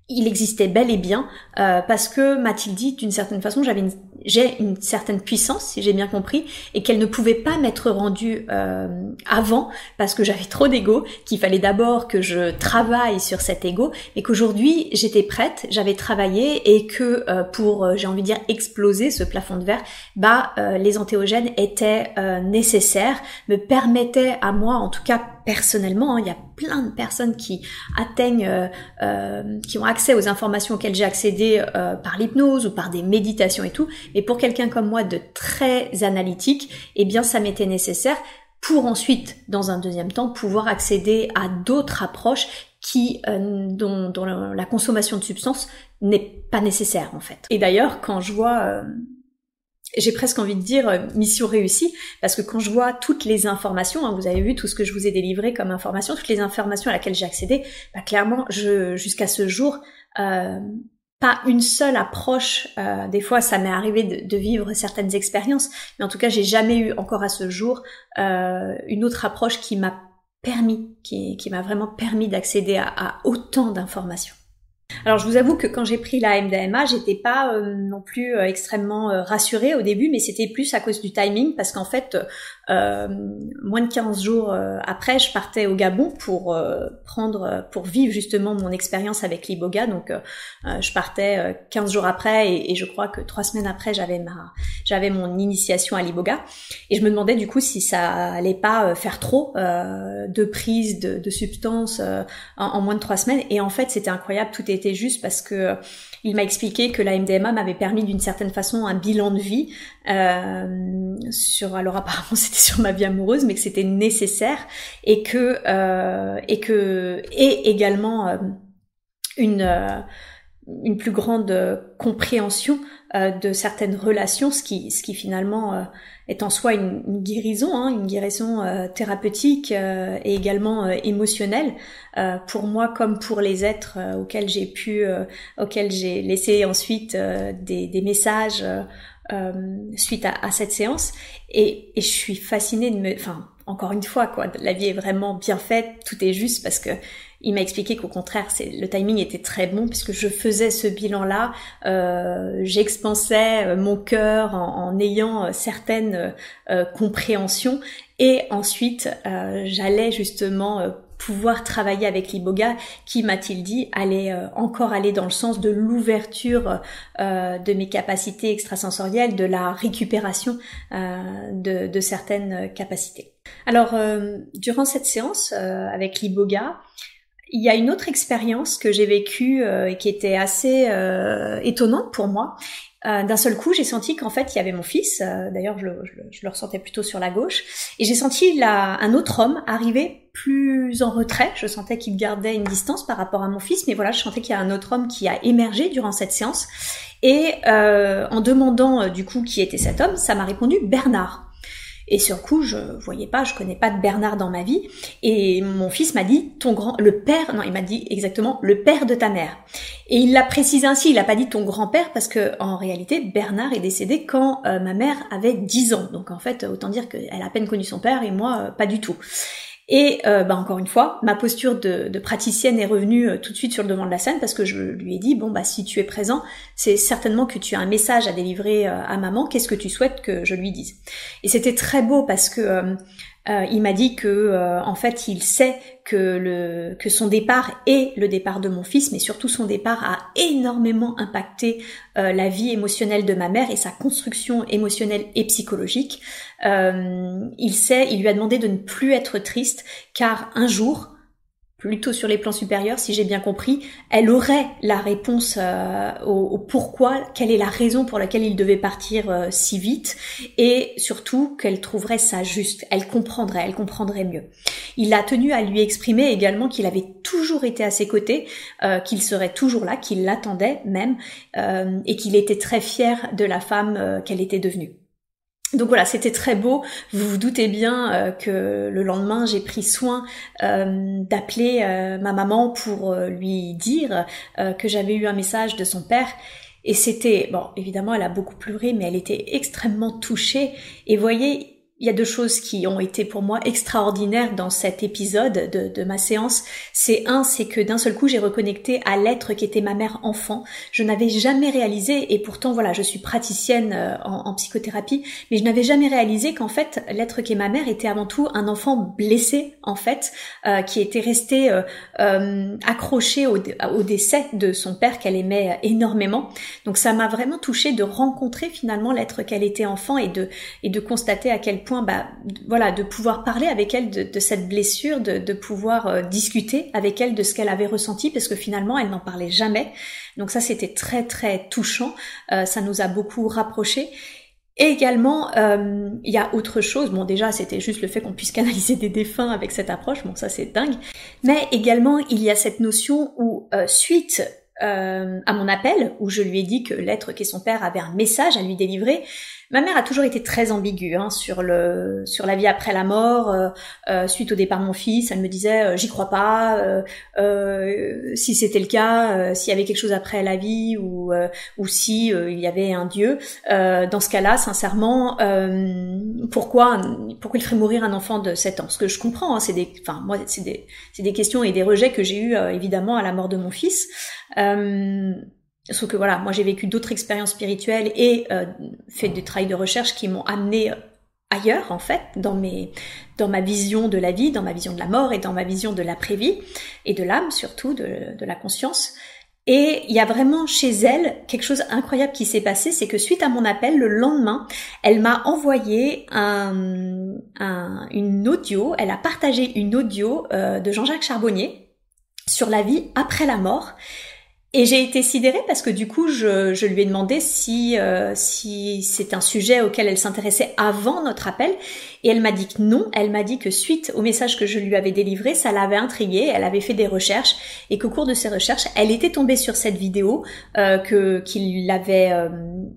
il existait bel et bien euh, parce que m'a-t-il dit d'une certaine façon j'avais j'ai une certaine puissance si j'ai bien compris et qu'elle ne pouvait pas m'être rendue euh, avant parce que j'avais trop d'ego qu'il fallait d'abord que je travaille sur cet ego et qu'aujourd'hui j'étais prête j'avais travaillé et que euh, pour j'ai envie de dire exploser ce plafond de verre bah les antéogènes étaient nécessaires me permettaient à moi en tout cas personnellement, hein, il y a plein de personnes qui atteignent, euh, euh, qui ont accès aux informations auxquelles j'ai accédé euh, par l'hypnose ou par des méditations et tout. Mais pour quelqu'un comme moi de très analytique, eh bien, ça m'était nécessaire pour ensuite, dans un deuxième temps, pouvoir accéder à d'autres approches qui, dont, dont, la consommation de substances n'est pas nécessaire en fait. Et d'ailleurs, quand je vois j'ai presque envie de dire euh, mission réussie, parce que quand je vois toutes les informations, hein, vous avez vu tout ce que je vous ai délivré comme information, toutes les informations à laquelle j'ai accédé, bah, clairement, je, jusqu'à ce jour, euh, pas une seule approche. Euh, des fois, ça m'est arrivé de, vivre certaines expériences, mais en tout cas, j'ai jamais eu encore à ce jour une autre approche qui m'a permis, qui, qui m'a vraiment permis d'accéder à autant d'informations. Alors je vous avoue que quand j'ai pris la MDMA, j'étais pas euh, non plus euh, extrêmement euh, rassurée au début, mais c'était plus à cause du timing parce qu'en fait, moins de 15 jours après, je partais au Gabon pour prendre, pour vivre justement mon expérience avec l'iboga. Donc je partais 15 jours après et, je crois que trois semaines après, j'avais ma, j'avais mon initiation à l'iboga et je me demandais du coup si ça allait pas faire trop de prise de, de substances en, en, moins de trois semaines. Et en fait, c'était incroyable, tout était juste parce que il m'a expliqué que la MDMA m'avait permis d'une certaine façon un bilan de vie euh, sur alors apparemment c'était sur ma vie amoureuse mais que c'était nécessaire et que euh, et que et également euh, une une plus grande compréhension de certaines relations, ce qui, ce qui finalement est en soi une, guérison, hein, une guérison euh, thérapeutique euh, et également euh, émotionnelle pour moi comme pour les êtres auxquels j'ai pu, auxquels j'ai laissé ensuite des, des, messages suite à, à, cette séance. Et, et, je suis fascinée de me, enfin encore une fois quoi, la vie est vraiment bien faite, tout est juste parce que il m'a expliqué qu'au contraire, c'est le timing était très bon puisque je faisais ce bilan-là, euh, j'expansais euh, mon cœur en, ayant euh, certaines euh, compréhensions et ensuite j'allais justement pouvoir travailler avec l'iboga qui m'a-t-il dit allait encore aller dans le sens de l'ouverture de mes capacités extrasensorielles, de la récupération de, de, certaines capacités. Alors durant cette séance avec l'iboga, il y a une autre expérience que j'ai vécue euh, et qui était assez euh, étonnante pour moi. Euh, d'un seul coup, j'ai senti qu'en fait, il y avait mon fils. D'ailleurs, je le, je, le, ressentais plutôt sur la gauche. Et j'ai senti là, un autre homme arriver plus en retrait. Je sentais qu'il gardait une distance par rapport à mon fils. Mais voilà, je sentais qu'il y a un autre homme qui a émergé durant cette séance. Et en demandant du coup qui était cet homme, ça m'a répondu Bernard. Et sur coup, je voyais pas, je connais pas de Bernard dans ma vie. Et mon fils m'a dit, ton grand, le père, non, il m'a dit exactement, le père de ta mère. Et il l'a précisé ainsi, il a pas dit ton grand-père parce que en réalité, Bernard est décédé quand euh, ma mère avait 10 ans. Donc en fait, autant dire qu'elle a à peine connu son père et moi, euh, pas du tout. Et euh, bah encore une fois, ma posture de, praticienne est revenue euh, tout de suite sur le devant de la scène parce que je lui ai dit bon bah si tu es présent, c'est certainement que tu as un message à délivrer euh, à maman. Qu'est-ce que tu souhaites que je lui dise? Et c'était très beau parce que Euh, il m'a dit que euh, en fait il sait que le que son départ et le départ de mon fils, mais surtout son départ a énormément impacté euh, la vie émotionnelle de ma mère et sa construction émotionnelle et psychologique. il sait, il lui a demandé de ne plus être triste car un jour plutôt sur les plans supérieurs, si j'ai bien compris, elle aurait la réponse euh, au, pourquoi, quelle est la raison pour laquelle il devait partir euh, si vite, et surtout qu'elle trouverait ça juste, elle comprendrait, elle comprendrait mieux. Il a tenu à lui exprimer également qu'il avait toujours été à ses côtés, euh, qu'il serait toujours là, qu'il l'attendait même, et qu'il était très fier de la femme qu'elle était devenue. Donc voilà, c'était très beau. Vous vous doutez bien euh, que le lendemain, j'ai pris soin euh, d'appeler euh, ma maman pour lui dire que j'avais eu un message de son père. Et c'était, bon, évidemment, elle a beaucoup pleuré, mais elle était extrêmement touchée. Et voyez, il y a deux choses qui ont été pour moi extraordinaires dans cet épisode de, ma séance. C'est un, c'est que d'un seul coup, j'ai reconnecté à l'être qui était ma mère enfant. Je n'avais jamais réalisé, et pourtant, voilà, je suis praticienne euh, en, psychothérapie, mais je n'avais jamais réalisé qu'en fait, l'être qui est ma mère était avant tout un enfant blessé, en fait, euh, qui était resté euh, accroché au, au, décès de son père qu'elle aimait énormément. Donc ça m'a vraiment touchée de rencontrer finalement l'être qu'elle était enfant et de, et de constater à quel point, bah, voilà, de pouvoir parler avec elle de, cette blessure, de, pouvoir euh, discuter avec elle de ce qu'elle avait ressenti, parce que finalement, elle n'en parlait jamais. Donc ça, c'était très très touchant. Euh, ça nous a beaucoup rapprochés. Et également, euh, il y a autre chose. Bon, déjà, c'était juste le fait qu'on puisse canaliser des défunts avec cette approche. Bon, ça, c'est dingue. Mais également, il y a cette notion où, suite à mon appel, où je lui ai dit que l'être qui est son père avait un message à lui délivrer, Ma mère a toujours été très ambiguë hein, sur le sur la vie après la mort. Euh, euh, suite au départ de mon fils, elle me disait euh, j'y crois pas. si c'était le cas, s'il y avait quelque chose après la vie ou ou si il y avait un Dieu, dans ce cas-là, sincèrement, pourquoi pourquoi il ferait mourir un enfant de 7 ans? Ce que je comprends, hein, c'est des enfin moi c'est des c'est des questions et des rejets que j'ai eu évidemment à la mort de mon fils. Sauf que voilà, moi j'ai vécu d'autres expériences spirituelles et euh, fait du travail de recherche qui m'ont amené euh, ailleurs en fait, dans mes, dans ma vision de la vie, dans ma vision de la mort et dans ma vision de l'après-vie et de l'âme surtout, de, de, la conscience. Et il y a vraiment chez elle quelque chose incroyable qui s'est passé, c'est que suite à mon appel, le lendemain, elle m'a envoyé un, un, une audio, elle a partagé une audio euh, de Jean-Jacques Charbonnier sur la vie après la mort. Et j'ai été sidérée parce que du coup, je, lui ai demandé euh, si c'est un sujet auquel elle s'intéressait avant notre appel. Et elle m'a dit que non. Elle m'a dit que suite au message que je lui avais délivré, ça l'avait intriguée. Elle avait fait des recherches et qu'au cours de ces recherches, elle était tombée sur cette vidéo euh, que qui l'avait euh,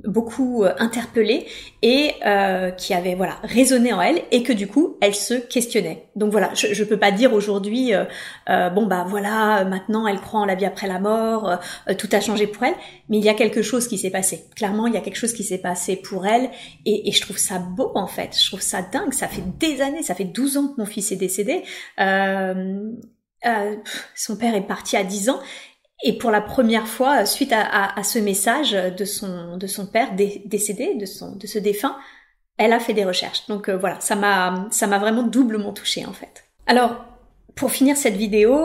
beaucoup euh, interpellée et euh, qui avait voilà résonné en elle et que du coup, elle se questionnait. Donc voilà, je, je peux pas dire aujourd'hui, bon bah voilà, maintenant elle croit en la vie après la mort euh, tout a changé pour elle, mais il y a quelque chose qui s'est passé. Clairement, il y a quelque chose qui s'est passé pour elle, et, je trouve ça beau en fait. Je trouve ça dingue. Ça fait des années, ça fait 12 ans que mon fils est décédé. Euh, euh, son père est parti à 10 ans, et pour la première fois, suite à, ce message de son de son père décédé, de son de ce défunt, elle a fait des recherches. Donc voilà, ça m'a ça m'a vraiment doublement touchée en fait. Alors pour finir cette vidéo,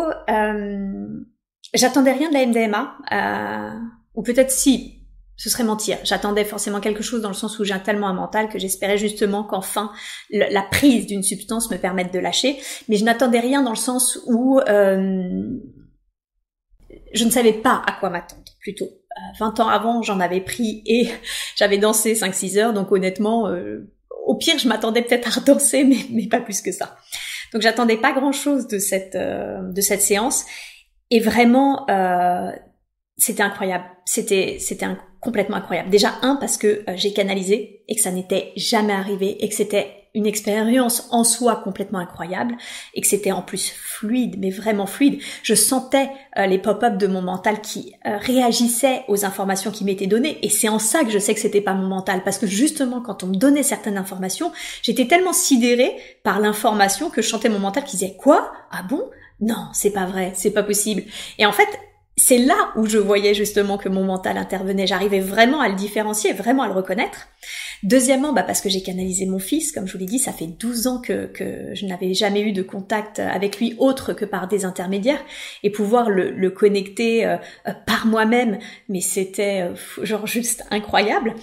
J'attendais rien de la MDMA, euh, ou peut-être si, ce serait mentir. J'attendais forcément quelque chose dans le sens où j'ai tellement un mental que j'espérais justement qu'enfin la prise d'une substance me permette de lâcher. Mais je n'attendais rien dans le sens où euh, je ne savais pas à quoi m'attendre plutôt. 20 euh, ans avant, j'en avais pris et j'avais dansé 5-6 heures, donc honnêtement, euh, au pire, je m'attendais peut-être à redanser, mais, mais pas plus que ça. Donc j'attendais pas grand-chose de cette euh, de cette séance et vraiment, euh, c'était incroyable. C'était c'était complètement incroyable. Déjà un parce que euh, j'ai canalisé et que ça n'était jamais arrivé et que c'était une expérience en soi complètement incroyable et que c'était en plus fluide, mais vraiment fluide. Je sentais euh, les pop-up de mon mental qui euh, réagissaient aux informations qui m'étaient données et c'est en ça que je sais que c'était pas mon mental parce que justement quand on me donnait certaines informations, j'étais tellement sidérée par l'information que je sentais mon mental qui disait quoi? Ah bon? Non, c'est pas vrai, c'est pas possible. Et en fait, c'est là où je voyais justement que mon mental intervenait. J'arrivais vraiment à le différencier, vraiment à le reconnaître. Deuxièmement, bah parce que j'ai canalisé mon fils, comme je vous l'ai dit, ça fait 12 ans que, je n'avais jamais eu de contact avec lui autre que par des intermédiaires et pouvoir le, connecter euh, euh, par moi-même, mais c'était euh, genre juste incroyable.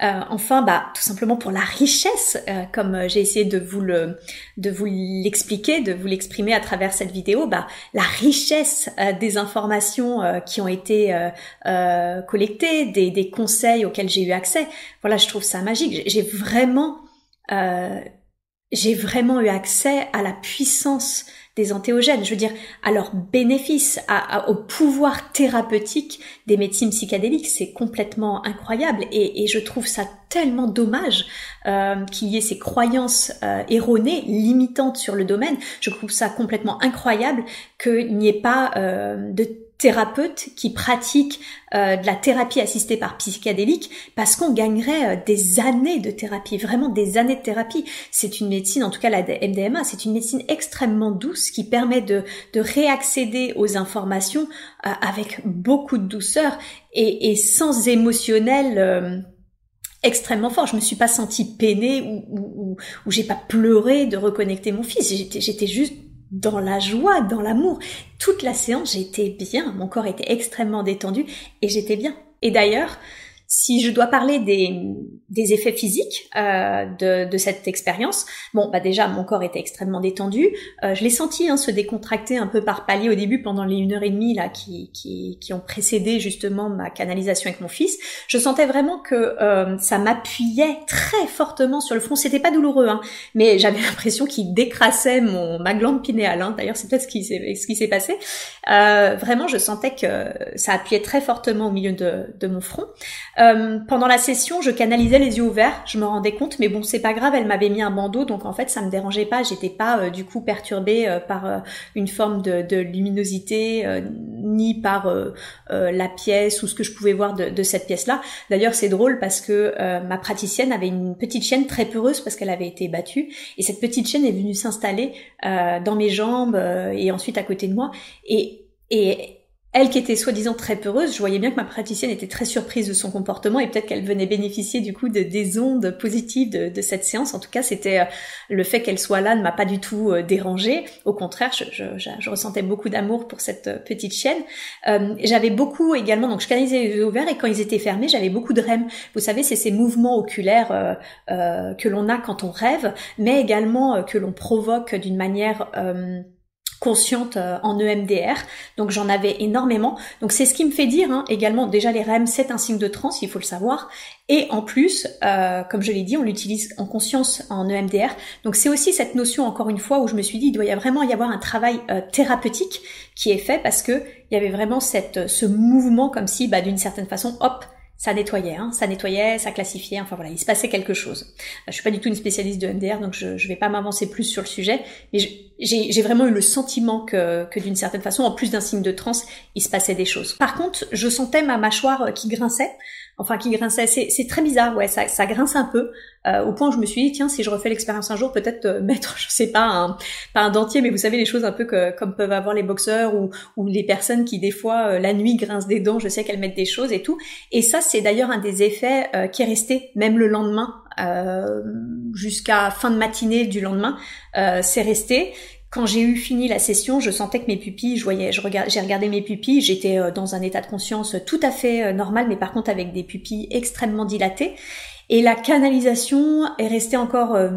enfin, bah tout simplement pour la richesse, comme j'ai essayé de vous de vous l'expliquer, de vous l'exprimer à travers cette vidéo, bah la richesse des informations qui ont été collectées, des, des conseils auxquels j'ai eu accès. Voilà, je trouve ça magique j'ai vraiment, euh, j'ai vraiment eu accès à la puissance des antéogènes, je veux dire, à leur bénéfice, au pouvoir thérapeutique des médecines psychédéliques. C'est complètement incroyable et, je trouve ça tellement dommage euh, qu'il y ait ces croyances euh, erronées, limitantes sur le domaine. Je trouve ça complètement incroyable qu'il n'y ait pas de thérapeutes qui pratiquent euh, de la thérapie assistée par psychédélique parce qu'on gagnerait euh, des années de thérapie, vraiment des années de thérapie. C'est une médecine, en tout cas la MDMA, c'est une médecine extrêmement douce qui permet de, de réaccéder aux informations euh, avec beaucoup de douceur et, et sans émotionnel extrêmement fort. Je me suis pas sentie peinée ou, ou, ou, ou j'ai pas pleuré de reconnecter mon fils. J'étais juste dans la joie, dans l'amour. Toute la séance, j'étais bien, mon corps était extrêmement détendu et j'étais bien. Et d'ailleurs, si je dois parler des, des effets physiques euh, de, de, cette expérience, bon, bah déjà, mon corps était extrêmement détendu. Euh, je l'ai senti hein, se décontracter un peu par palier au début pendant les une heure et demie là qui, qui, qui ont précédé justement ma canalisation avec mon fils. Je sentais vraiment que euh, ça m'appuyait très fortement sur le front. C'était pas douloureux, hein, mais j'avais l'impression qu'il décrassait mon ma glande pinéale. Hein. D'ailleurs, c'est peut-être ce qui s'est ce qui s'est passé. Euh, vraiment, je sentais que ça appuyait très fortement au milieu de, de mon front. Euh, pendant la session, je canalisais les yeux ouverts, je me rendais compte, mais bon, c'est pas grave, elle m'avait mis un bandeau, donc en fait, ça me dérangeait pas, j'étais pas euh, du coup perturbée euh, par une forme de, luminosité, ni par la pièce ou ce que je pouvais voir de, de cette pièce-là. D'ailleurs, c'est drôle parce que ma praticienne avait une petite chienne très peureuse parce qu'elle avait été battue, et cette petite chienne est venue s'installer dans mes jambes et ensuite à côté de moi, et et elle qui était soi-disant très peureuse, je voyais bien que ma praticienne était très surprise de son comportement et peut-être qu'elle venait bénéficier du coup de, des ondes positives de, cette séance. En tout cas, c'était euh, le fait qu'elle soit là ne m'a pas du tout euh, dérangée. Au contraire, je, ressentais beaucoup d'amour pour cette euh, petite chienne. j'avais beaucoup également, donc je canalisais les yeux ouverts et quand ils étaient fermés, j'avais beaucoup de REM. Vous savez, c'est ces mouvements oculaires que l'on a quand on rêve, mais également que l'on provoque d'une manière consciente euh, en EMDR. Donc j'en avais énormément. Donc c'est ce qui me fait dire hein, également, déjà les REM, c'est un signe de transe, il faut le savoir. Et en plus, euh, comme je l'ai dit, on l'utilise en conscience en EMDR. Donc c'est aussi cette notion, encore une fois, où je me suis dit, il doit y vraiment y avoir un travail euh, thérapeutique qui est fait parce que il y avait vraiment cette, ce mouvement comme si, bah, d'une certaine façon, hop, ça nettoyait, hein, ça nettoyait, ça classifiait, enfin voilà, il se passait quelque chose. Je suis pas du tout une spécialiste de MDR, donc je, je vais pas m'avancer plus sur le sujet, mais j'ai vraiment eu le sentiment que, que d'une certaine façon, en plus d'un signe de transe, il se passait des choses. Par contre, je sentais ma mâchoire qui grinçait, enfin qui grinçait, c'est très bizarre, ouais, ça, ça grince un peu, euh, au point où je me suis dit, tiens, si je refais l'expérience un jour, peut-être euh, mettre, je sais pas, un, pas un dentier, mais vous savez, les choses un peu que, comme peuvent avoir les boxeurs ou, ou les personnes qui, des fois, euh, la nuit grincent des dents, je sais qu'elles mettent des choses et tout. Et ça, c'est d'ailleurs un des effets qui est resté, même le lendemain, jusqu'à fin de matinée du lendemain, c'est resté. Quand j'ai eu fini la session, je sentais que mes pupilles, je voyais, j'ai regardé mes pupilles, j'étais dans un état de conscience tout à fait normal, mais par contre avec des pupilles extrêmement dilatées. Et la canalisation est restée encore euh,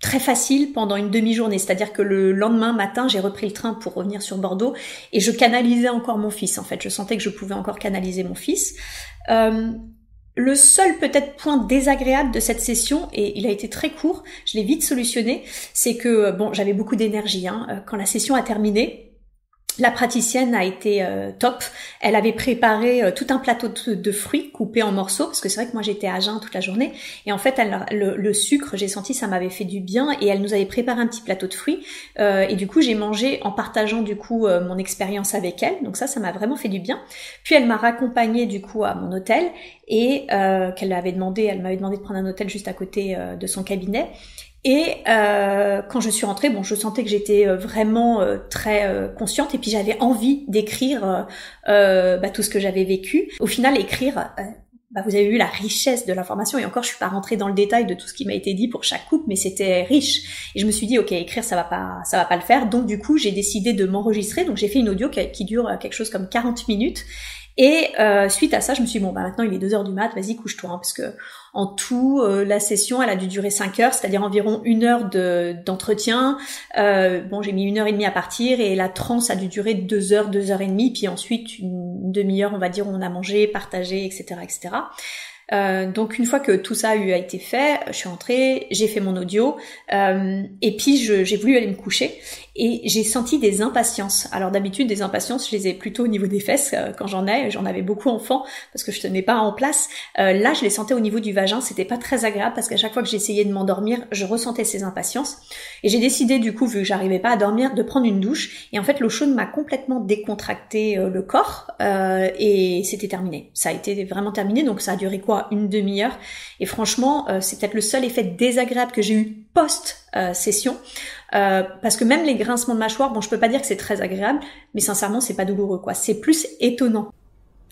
très facile pendant une demi-journée. C'est-à-dire que le lendemain matin, j'ai repris le train pour revenir sur Bordeaux et je canalisais encore mon fils. En fait, je sentais que je pouvais encore canaliser mon fils. Euh, le seul peut-être point désagréable de cette session, et il a été très court, je l'ai vite solutionné, c'est que bon, j'avais beaucoup d'énergie. Hein. Euh, quand la session a terminé, la praticienne a été euh, top. Elle avait préparé euh, tout un plateau de, fruits coupés en morceaux, parce que c'est vrai que moi j'étais à jeun toute la journée. Et en fait, le, sucre, j'ai senti ça m'avait fait du bien. Et elle nous avait préparé un petit plateau de fruits. Euh, et du coup, j'ai mangé en partageant du coup mon expérience avec elle. Donc ça, ça m'a vraiment fait du bien. Puis elle m'a raccompagnée du coup à mon hôtel et qu'elle avait demandé, elle m'avait demandé de prendre un hôtel juste à côté de son cabinet. Et euh, quand je suis rentrée, bon, je sentais que j'étais euh, vraiment euh, très euh, consciente et puis j'avais envie d'écrire bah, tout ce que j'avais vécu. Au final, écrire, bah, vous avez vu la richesse de l'information et encore, je suis pas rentrée dans le détail de tout ce qui m'a été dit pour chaque couple, mais c'était riche. Et je me suis dit, ok, écrire, ça va pas, ça va pas le faire. Donc du coup, j'ai décidé de m'enregistrer. Donc j'ai fait une audio qui, qui dure quelque chose comme 40 minutes et euh, suite à ça, je me suis dit, bon, bah maintenant il est 2 heures du mat, vas-y, couche-toi, hein, parce que en tout, euh, la session, elle a dû durer 5 heures, c'est-à-dire environ une heure de, d'entretien. Euh, bon, j'ai mis une heure et demie à partir, et la transe a dû durer 2 heures, 2 heures et demie, puis ensuite une demi-heure, on va dire, où on a mangé, partagé, etc., etc. Euh, donc une fois que tout ça a été fait, je suis rentrée, j'ai fait mon audio, euh, et puis j'ai voulu aller me coucher et j'ai senti des impatiences. Alors d'habitude des impatiences, je les ai plutôt au niveau des fesses euh, quand j'en ai, j'en avais beaucoup enfant parce que je tenais pas en place. Euh, là, je les sentais au niveau du vagin, c'était pas très agréable parce qu'à chaque fois que j'essayais de m'endormir, je ressentais ces impatiences. Et j'ai décidé du coup vu que j'arrivais pas à dormir de prendre une douche. Et en fait l'eau chaude m'a complètement décontracté euh, le corps et c'était terminé. Ça a été vraiment terminé. Donc ça a duré quoi? Une demi-heure. Et franchement c'est peut-être le seul effet désagréable que j'ai eu post session euh, parce que même les grincements de mâchoire, bon, je peux pas dire que c'est très agréable, mais sincèrement, c'est pas douloureux, quoi. C'est plus étonnant.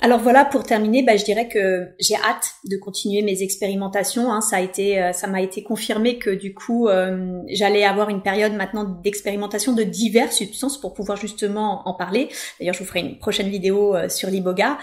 Alors voilà, pour terminer, bah, je dirais que j'ai hâte de continuer mes expérimentations. Hein. Ça a été, euh, ça m'a été confirmé que du coup, euh, j'allais avoir une période maintenant d'expérimentation de diverses substances pour pouvoir justement en parler. D'ailleurs, je vous ferai une prochaine vidéo sur l'iboga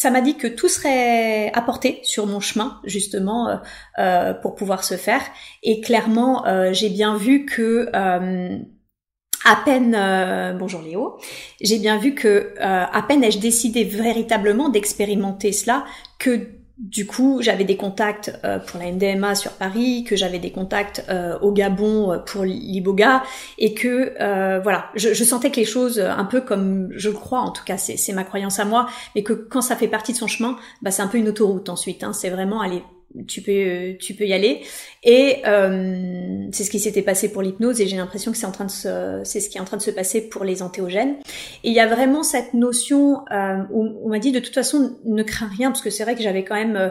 ça m'a dit que tout serait apporté sur mon chemin justement euh, euh, pour pouvoir se faire. Et clairement euh, j'ai bien vu que à peine bonjour Léo, j'ai bien vu que à peine ai-je décidé véritablement d'expérimenter cela que du coup, j'avais des contacts euh, pour la MDMA sur Paris, que j'avais des contacts euh, au Gabon euh, pour l'Iboga, et que voilà, je, je, sentais que les choses, un peu comme je crois, en tout cas, c'est ma croyance à moi, mais que quand ça fait partie de son chemin, bah, c'est un peu une autoroute ensuite. Hein, c'est vraiment aller tu peux tu peux y aller. Et euh, c'est ce qui s'était passé pour l'hypnose et j'ai l'impression que c'est en train de se, c'est ce qui est en train de se passer pour les antéogènes. Et il y a vraiment cette notion euh, où on m'a dit de toute façon ne crains rien parce que c'est vrai que j'avais quand même euh,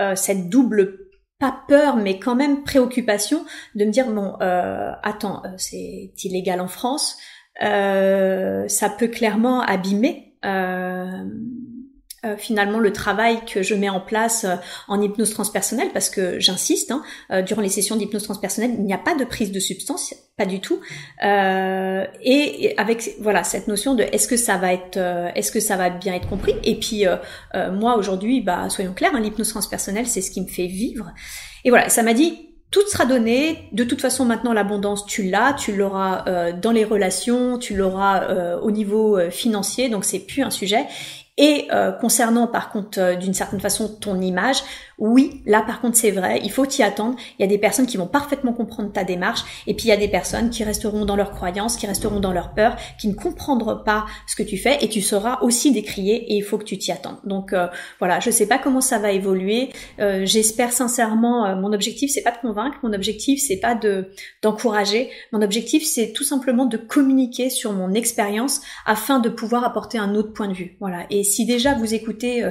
euh cette double pas peur mais quand même préoccupation de me dire bon euh, attends euh, c'est illégal en France ça peut clairement abîmer euh, finalement le travail que je mets en place euh, en hypnose transpersonnelle parce que j'insiste hein, euh, durant les sessions d'hypnose transpersonnelle il n'y a pas de prise de substance pas du tout et, avec voilà cette notion de est-ce que ça va être est-ce que ça va bien être compris? Et puis moi aujourd'hui bah soyons clairs hein, l'hypnose transpersonnelle c'est ce qui me fait vivre et voilà ça m'a dit tout sera donné. De toute façon, maintenant, l'abondance, tu l'as, tu l'auras dans les relations, tu l'auras au niveau financier, donc c'est plus un sujet. Et euh, concernant par contre euh, d'une certaine façon ton image, oui, là par contre c'est vrai, il faut t'y attendre. Il y a des personnes qui vont parfaitement comprendre ta démarche et puis il y a des personnes qui resteront dans leurs croyances, qui resteront dans leur peur, qui ne comprendront pas ce que tu fais et tu seras aussi décrié et il faut que tu t'y attendes. Donc euh, voilà, je sais pas comment ça va évoluer. Euh, j'espère sincèrement, euh, mon objectif c'est pas de convaincre, mon objectif c'est pas de d'encourager, mon objectif c'est tout simplement de communiquer sur mon expérience afin de pouvoir apporter un autre point de vue. Voilà. Et si déjà vous écoutez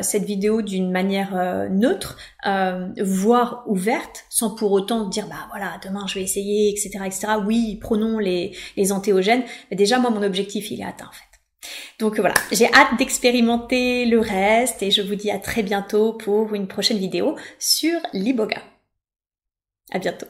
cette vidéo d'une manière neutre, euh, voire ouverte, sans pour autant dire bah voilà demain je vais essayer, etc., etc. Oui, prenons les les antéogènes. Mais déjà moi mon objectif il est atteint en fait. Donc voilà, j'ai hâte d'expérimenter le reste et je vous dis à très bientôt pour une prochaine vidéo sur l'iboga. À bientôt.